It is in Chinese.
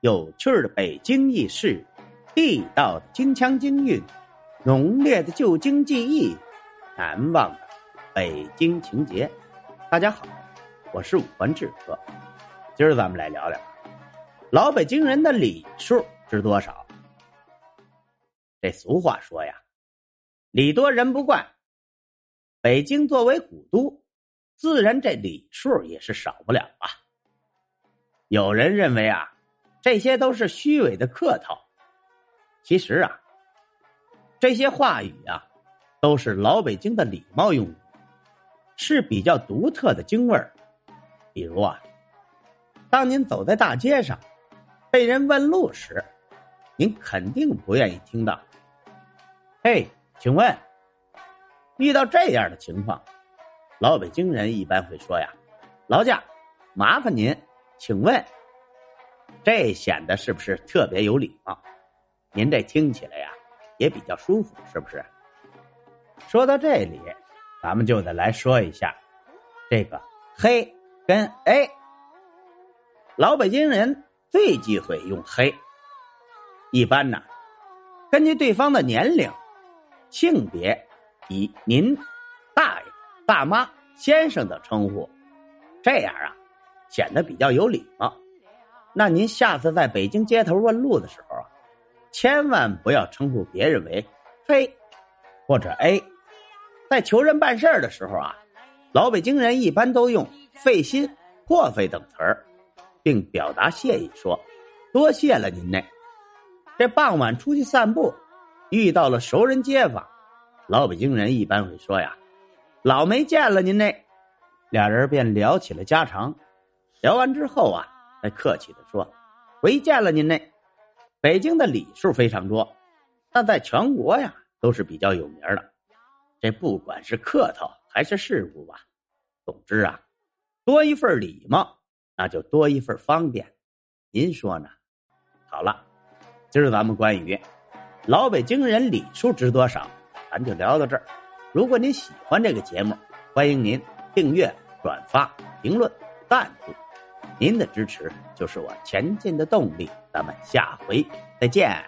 有趣的北京轶事，地道的京腔京韵，浓烈的旧京记忆，难忘的北京情节。大家好，我是五环志哥，今儿咱们来聊聊老北京人的礼数知多少。这俗话说呀，礼多人不怪。北京作为古都，自然这礼数也是少不了啊。有人认为啊。这些都是虚伪的客套，其实啊，这些话语啊，都是老北京的礼貌用语，是比较独特的京味儿。比如啊，当您走在大街上，被人问路时，您肯定不愿意听到“嘿，请问”。遇到这样的情况，老北京人一般会说呀：“劳驾，麻烦您，请问。”这显得是不是特别有礼貌？您这听起来呀，也比较舒服，是不是？说到这里，咱们就得来说一下这个“黑”跟 “a”。老北京人最忌讳用“黑”，一般呢，根据对方的年龄、性别，以“您”、“大爷”、“大妈”、“先生”的称呼，这样啊，显得比较有礼貌。那您下次在北京街头问路的时候啊，千万不要称呼别人为“嘿”或者 “a”。在求人办事的时候啊，老北京人一般都用“费心”“破费”等词儿，并表达谢意说：“多谢了您呢。”这傍晚出去散步，遇到了熟人街坊，老北京人一般会说：“呀，老没见了您呢。”俩人便聊起了家常。聊完之后啊。还客气的说：“回见了您呢。”北京的礼数非常多，但在全国呀都是比较有名的。这不管是客套还是事务吧，总之啊，多一份礼貌，那就多一份方便。您说呢？好了，今儿咱们关于老北京人礼数值多少，咱就聊到这儿。如果您喜欢这个节目，欢迎您订阅、转发、评论、赞助。您的支持就是我前进的动力，咱们下回再见。